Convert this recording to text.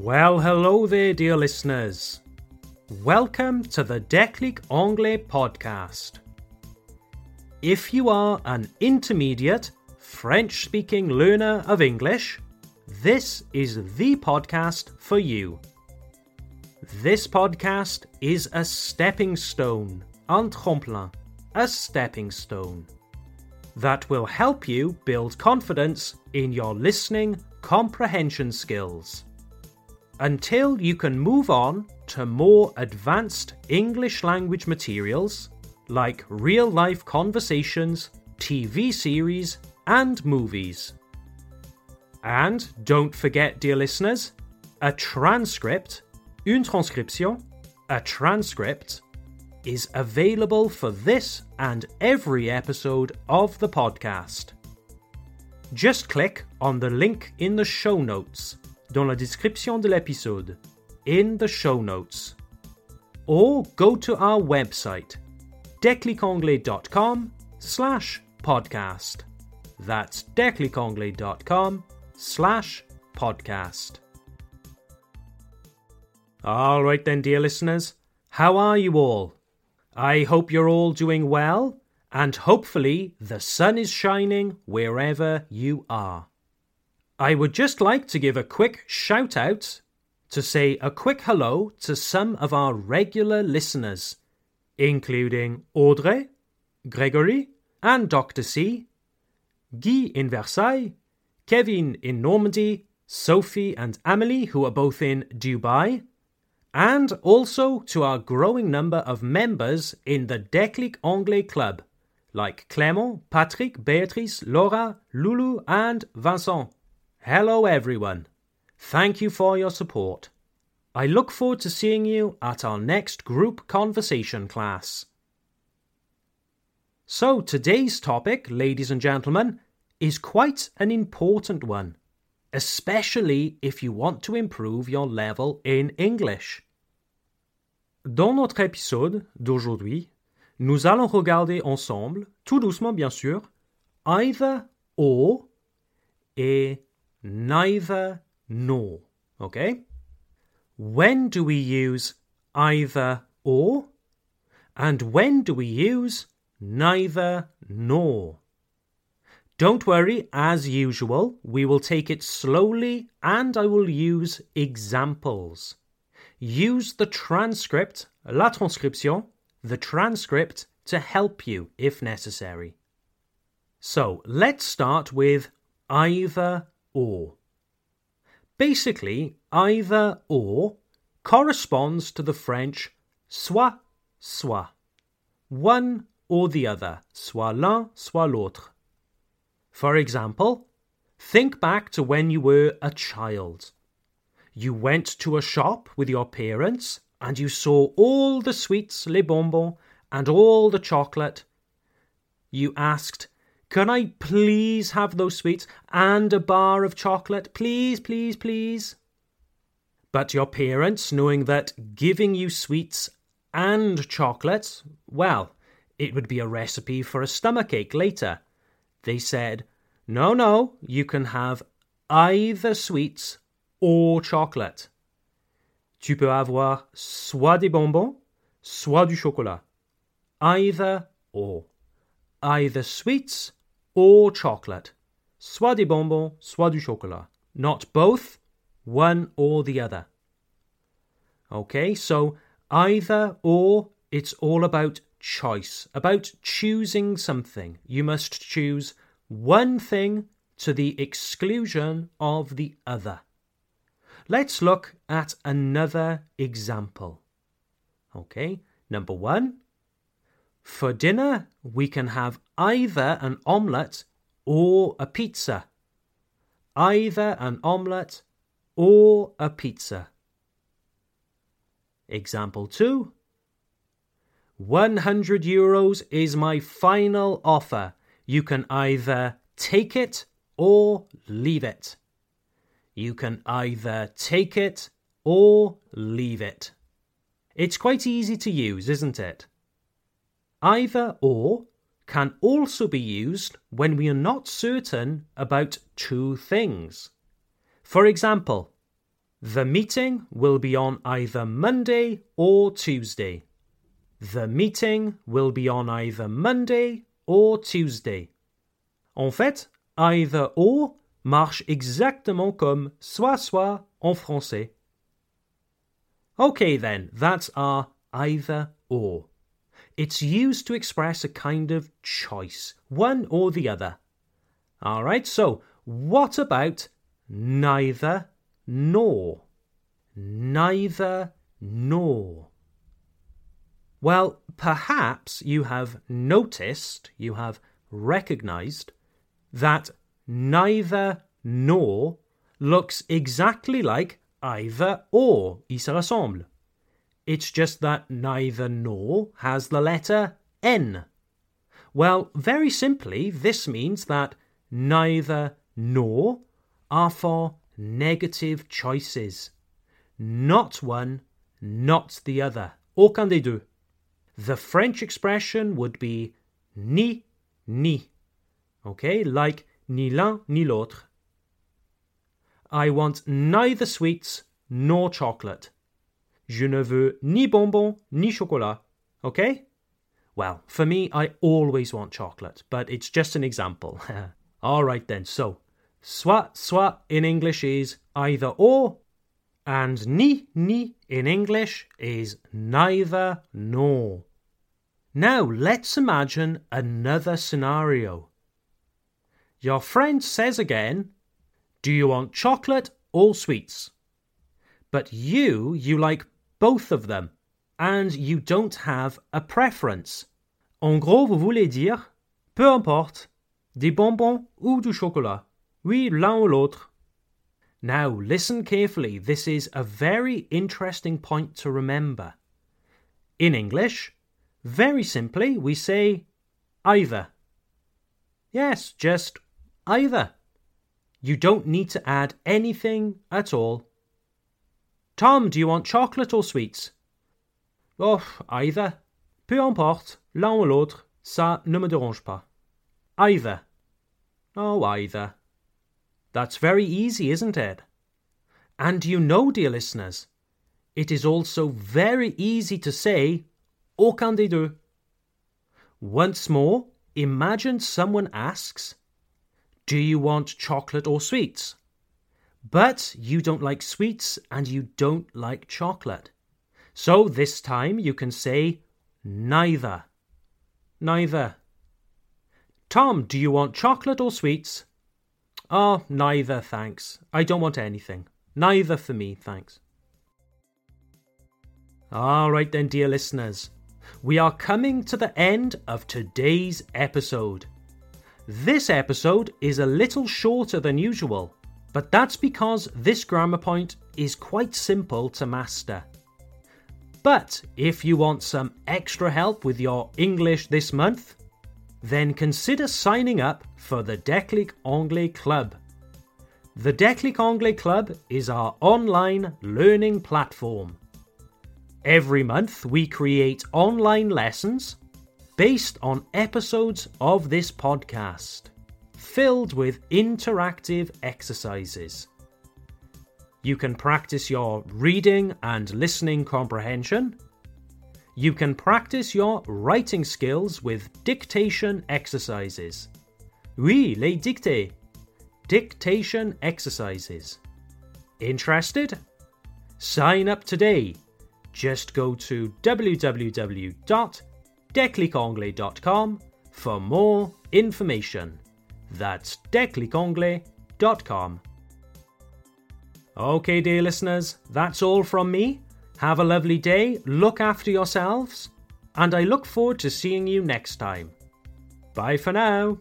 Well, hello there, dear listeners. Welcome to the Déclic Anglais podcast. If you are an intermediate French speaking learner of English, this is the podcast for you. This podcast is a stepping stone, un tremplin, a stepping stone, that will help you build confidence in your listening comprehension skills until you can move on to more advanced English language materials like real life conversations, TV series, and movies. And don't forget, dear listeners, a transcript, une transcription, a transcript, is available for this and every episode of the podcast. Just click on the link in the show notes dans la description de l'épisode, in the show notes. Or go to our website, declicanglais.com slash podcast. That's declicanglais.com slash podcast. All right then, dear listeners, how are you all? I hope you're all doing well, and hopefully the sun is shining wherever you are. I would just like to give a quick shout out to say a quick hello to some of our regular listeners, including Audrey, Gregory, and Dr. C, Guy in Versailles, Kevin in Normandy, Sophie and Amelie, who are both in Dubai, and also to our growing number of members in the Déclic Anglais Club, like Clément, Patrick, Beatrice, Laura, Lulu, and Vincent. Hello, everyone. Thank you for your support. I look forward to seeing you at our next group conversation class. So, today's topic, ladies and gentlemen, is quite an important one, especially if you want to improve your level in English. Dans notre épisode d'aujourd'hui, nous allons regarder ensemble, tout doucement bien sûr, either or et neither nor. Okay? When do we use either or? And when do we use neither nor? Don't worry, as usual, we will take it slowly and I will use examples. Use the transcript, la transcription, the transcript to help you if necessary. So let's start with either or. Basically, either or corresponds to the French soit, soit. One or the other, soit l'un, soit l'autre. For example, think back to when you were a child. You went to a shop with your parents and you saw all the sweets, les bonbons, and all the chocolate. You asked, can I please have those sweets and a bar of chocolate? Please, please, please. But your parents, knowing that giving you sweets and chocolate, well, it would be a recipe for a stomachache later. They said, No, no, you can have either sweets or chocolate. Tu peux avoir soit des bonbons, soit du chocolat. Either or. Either sweets or chocolate. Soit des bonbons, soit du chocolat. Not both, one or the other. Okay, so either or, it's all about choice, about choosing something. You must choose one thing to the exclusion of the other. Let's look at another example. Okay, number one, for dinner, we can have either an omelette or a pizza. Either an omelette or a pizza. Example 2 100 euros is my final offer. You can either take it or leave it. You can either take it or leave it. It's quite easy to use, isn't it? Either or can also be used when we are not certain about two things. For example, The meeting will be on either Monday or Tuesday. The meeting will be on either Monday or Tuesday. En fait, either or marche exactement comme soit soit en français. Okay then, that's our either or. It's used to express a kind of choice, one or the other. Alright, so what about neither nor. Neither nor. Well, perhaps you have noticed, you have recognized, that neither nor looks exactly like either or. Il se. It's just that neither nor has the letter N. Well, very simply, this means that neither nor are for negative choices. Not one, not the other. Aucun des deux. The French expression would be ni, ni. Okay, like ni l'un ni l'autre. I want neither sweets nor chocolate. Je ne veux ni bonbons ni chocolat. Okay? Well, for me, I always want chocolate, but it's just an example. All right then, so Soit soit in English is either or, and ni ni in English is neither nor. Now let's imagine another scenario. Your friend says again, Do you want chocolate or sweets? But you, you like both of them, and you don't have a preference. En gros, vous voulez dire, peu importe, des bonbons ou du chocolat. Oui, l'un ou l'autre. Now, listen carefully. This is a very interesting point to remember. In English, very simply, we say either. Yes, just either. You don't need to add anything at all. Tom, do you want chocolate or sweets? Oh, either. Peu importe, l'un ou l'autre, ça ne me dérange pas. Either. Oh, either. That's very easy, isn't it? And you know, dear listeners, it is also very easy to say aucun des deux. Once more, imagine someone asks, Do you want chocolate or sweets? But you don't like sweets and you don't like chocolate. So this time you can say neither. Neither. Tom, do you want chocolate or sweets? Oh, neither, thanks. I don't want anything. Neither for me, thanks. All right, then, dear listeners. We are coming to the end of today's episode. This episode is a little shorter than usual, but that's because this grammar point is quite simple to master. But if you want some extra help with your English this month, then consider signing up for the Declic Anglais Club. The Declic Anglais Club is our online learning platform. Every month, we create online lessons based on episodes of this podcast, filled with interactive exercises. You can practice your reading and listening comprehension you can practice your writing skills with dictation exercises. Oui, les dictées. Dictation exercises. Interested? Sign up today. Just go to www.declicanglais.com for more information. That's declicanglais.com. Okay, dear listeners, that's all from me. Have a lovely day, look after yourselves, and I look forward to seeing you next time. Bye for now.